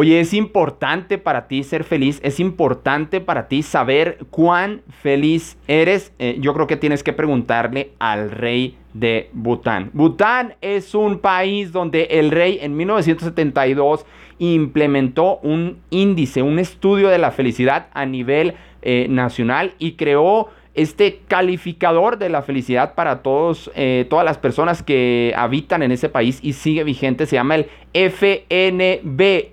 Oye, es importante para ti ser feliz, es importante para ti saber cuán feliz eres. Eh, yo creo que tienes que preguntarle al rey de Bután. Bután es un país donde el rey en 1972 implementó un índice, un estudio de la felicidad a nivel eh, nacional y creó este calificador de la felicidad para todos, eh, todas las personas que habitan en ese país y sigue vigente, se llama el FNB,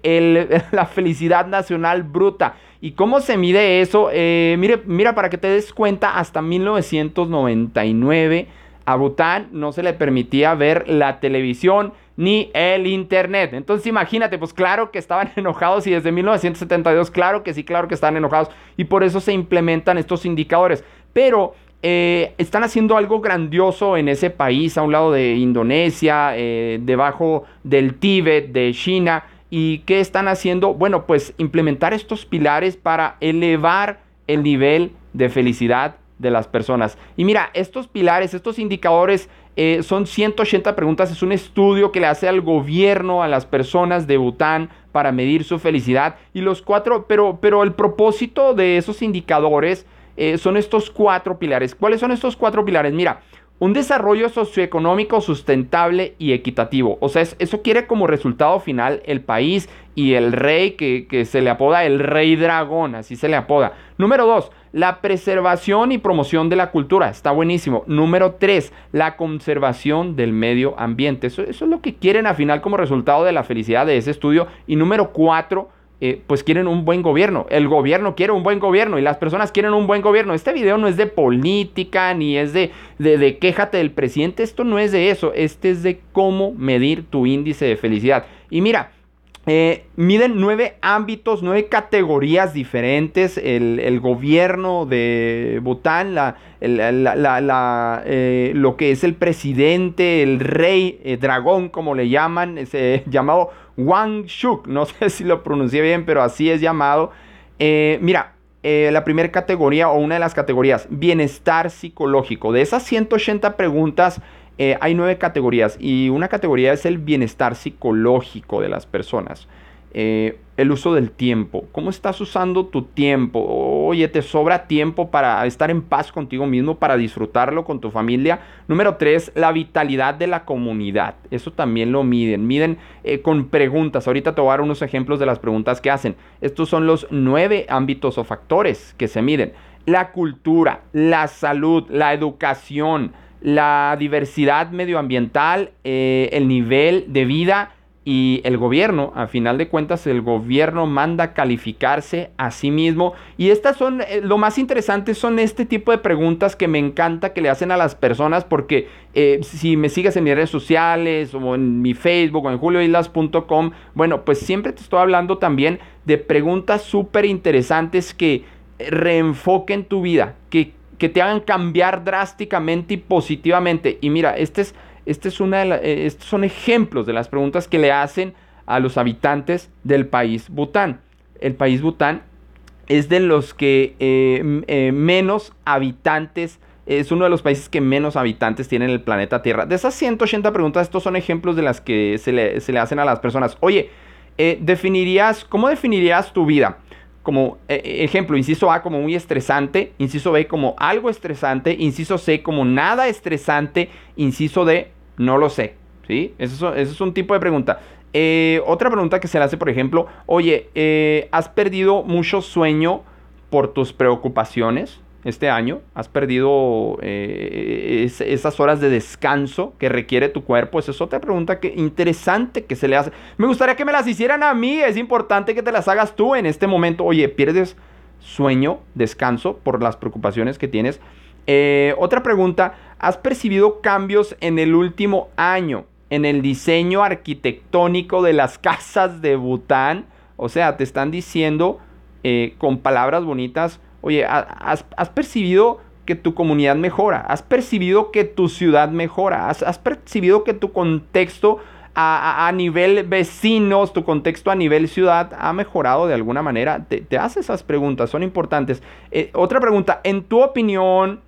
la felicidad nacional bruta. ¿Y cómo se mide eso? Eh, mire, mira, para que te des cuenta, hasta 1999 a Bután no se le permitía ver la televisión ni el internet. Entonces imagínate, pues claro que estaban enojados y desde 1972, claro que sí, claro que están enojados y por eso se implementan estos indicadores pero eh, están haciendo algo grandioso en ese país, a un lado de Indonesia, eh, debajo del Tíbet, de China. ¿Y qué están haciendo? Bueno, pues implementar estos pilares para elevar el nivel de felicidad de las personas. Y mira, estos pilares, estos indicadores eh, son 180 preguntas, es un estudio que le hace al gobierno, a las personas de Bután para medir su felicidad. Y los cuatro, pero, pero el propósito de esos indicadores eh, son estos cuatro pilares. ¿Cuáles son estos cuatro pilares? Mira, un desarrollo socioeconómico sustentable y equitativo. O sea, eso quiere como resultado final el país y el rey que, que, se le apoda el rey dragón, así se le apoda. Número dos, la preservación y promoción de la cultura. Está buenísimo. Número tres, la conservación del medio ambiente. Eso, eso es lo que quieren al final como resultado de la felicidad de ese estudio. Y número cuatro, eh, pues quieren un buen gobierno. El gobierno quiere un buen gobierno y las personas quieren un buen gobierno. Este video no es de política ni es de, de, quéjate del presidente. Esto no es de eso. Este es de cómo medir tu índice de felicidad. Y mira, eh, miden nueve ámbitos, nueve categorías diferentes. El, gobierno de Bután, la, eh, lo que es el presidente, el rey dragón, como le llaman, llamado Wang Shuk, no sé si lo pronuncié bien, pero así es llamado. Eh, mira, eh, la primera categoría o una de las categorías, bienestar psicológico. De esas 180 preguntas, eh, hay nueve categorías y una categoría es el bienestar psicológico de las personas. Eh, el uso del tiempo. ¿Cómo estás usando tu tiempo? Oye, ¿te sobra tiempo para estar en paz contigo mismo, para disfrutarlo con tu familia? Número tres, la vitalidad de la comunidad. Eso también lo miden. Miden eh, con preguntas. Ahorita te voy a dar unos ejemplos de las preguntas que hacen. Estos son los nueve ámbitos o factores que se miden. La cultura, la salud, la educación, la diversidad medioambiental, eh, el nivel de vida y el gobierno, a final de cuentas, el gobierno manda calificarse a sí mismo. Y estas son, eh, lo más interesante son este tipo de preguntas que me encanta que le hacen a las personas, porque eh, si me sigues en mis redes sociales o en mi Facebook o en julioislas.com, bueno, pues siempre te estoy hablando también de preguntas súper interesantes que reenfoquen tu vida, que, que te hagan cambiar drásticamente y positivamente. Y mira, este es este es una de eh, estos son ejemplos de las preguntas que le hacen a los habitantes del país Bután. El país Bután es de los que eh, eh, menos habitantes, es uno de los países que menos habitantes tiene en el planeta Tierra. De esas 180 preguntas, estos son ejemplos de las que se le, hacen a las personas. Oye, definirías, ¿cómo definirías tu vida? Como ejemplo, inciso A como muy estresante, inciso B como algo estresante, inciso C como nada estresante, inciso D no lo sé. ¿Sí? Eso, es un tipo de pregunta. Eh, otra pregunta que se le hace, por ejemplo, oye, eh, ¿has perdido mucho sueño por tus preocupaciones este año? ¿Has perdido eh, esas horas de descanso que requiere tu cuerpo? Esa es otra pregunta que, interesante que se le hace. Me gustaría que me las hicieran a mí. Es importante que te las hagas tú en este momento. Oye, ¿pierdes sueño, descanso por las preocupaciones que tienes? otra pregunta, ¿Has percibido cambios en el último año en el diseño arquitectónico de las casas de Bután? O sea, te están diciendo eh, con palabras bonitas, oye, ¿has, percibido que tu comunidad mejora? ¿Has percibido que tu ciudad mejora? ¿Has, percibido que tu contexto a, nivel vecinos, tu contexto a nivel ciudad ha mejorado de alguna manera? Te, haces esas preguntas, son importantes. Eh, otra pregunta, en tu opinión,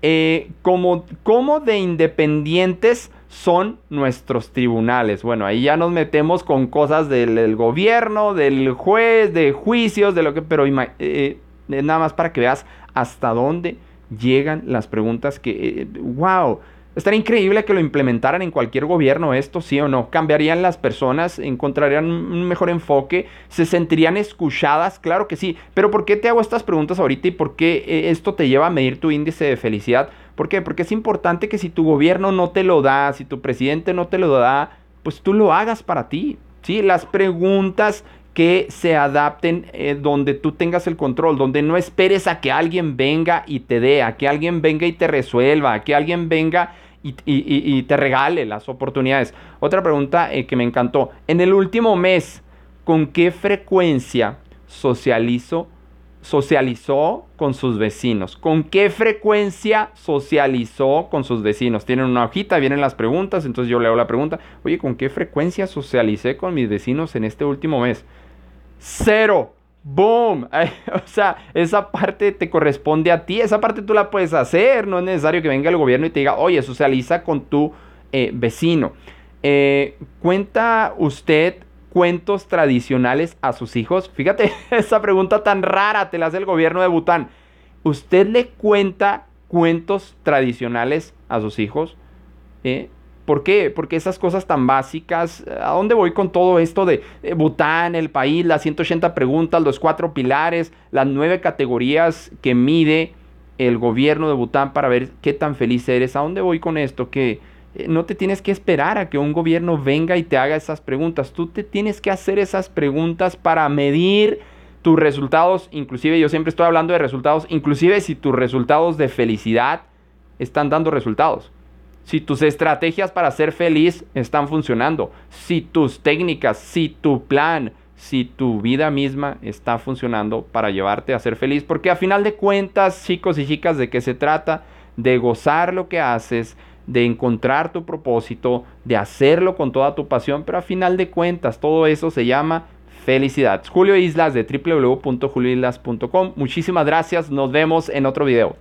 eh, ¿cómo, de independientes son nuestros tribunales? Bueno, ahí ya nos metemos con cosas del, gobierno, del juez, de juicios, de lo que, pero eh, nada más para que veas hasta dónde llegan las preguntas que, wow, Estaría increíble que lo implementaran en cualquier gobierno esto, sí o no. Cambiarían las personas, encontrarían un mejor enfoque, se sentirían escuchadas, claro que sí. Pero ¿por qué te hago estas preguntas ahorita y por qué eh, esto te lleva a medir tu índice de felicidad? ¿Por qué? Porque es importante que si tu gobierno no te lo da, si tu presidente no te lo da, pues tú lo hagas para ti. Sí, las preguntas que se adapten eh, donde tú tengas el control, donde no esperes a que alguien venga y te dé, a que alguien venga y te resuelva, a que alguien venga y, te regale las oportunidades. Otra pregunta eh, que me encantó. En el último mes, ¿con qué frecuencia socializo, socializó con sus vecinos? ¿Con qué frecuencia socializó con sus vecinos? Tienen una hojita, vienen las preguntas, entonces yo leo la pregunta. Oye, ¿con qué frecuencia socialicé con mis vecinos en este último mes? Cero. ¡Boom! o sea, esa parte te corresponde a ti, esa parte tú la puedes hacer, no es necesario que venga el gobierno y te diga, oye, socializa con tu eh, vecino. Eh, ¿Cuenta usted cuentos tradicionales a sus hijos? Fíjate, esa pregunta tan rara te la hace el gobierno de Bután. ¿Usted le cuenta cuentos tradicionales a sus hijos? ¿Eh? ¿Por qué? Porque esas cosas tan básicas, ¿a dónde voy con todo esto de Bután, el país, las 180 preguntas, los cuatro pilares, las nueve categorías que mide el gobierno de Bután para ver qué tan feliz eres? ¿A dónde voy con esto? Que eh, no te tienes que esperar a que un gobierno venga y te haga esas preguntas. Tú te tienes que hacer esas preguntas para medir tus resultados. Inclusive yo siempre estoy hablando de resultados, inclusive si tus resultados de felicidad están dando resultados si tus estrategias para ser feliz están funcionando, si tus técnicas, si tu plan, si tu vida misma está funcionando para llevarte a ser feliz. Porque a final de cuentas, chicos y chicas, ¿de qué se trata? De gozar lo que haces, de encontrar tu propósito, de hacerlo con toda tu pasión, pero a final de cuentas todo eso se llama felicidad. Julio Islas de www.julioislas.com. Muchísimas gracias, nos vemos en otro video.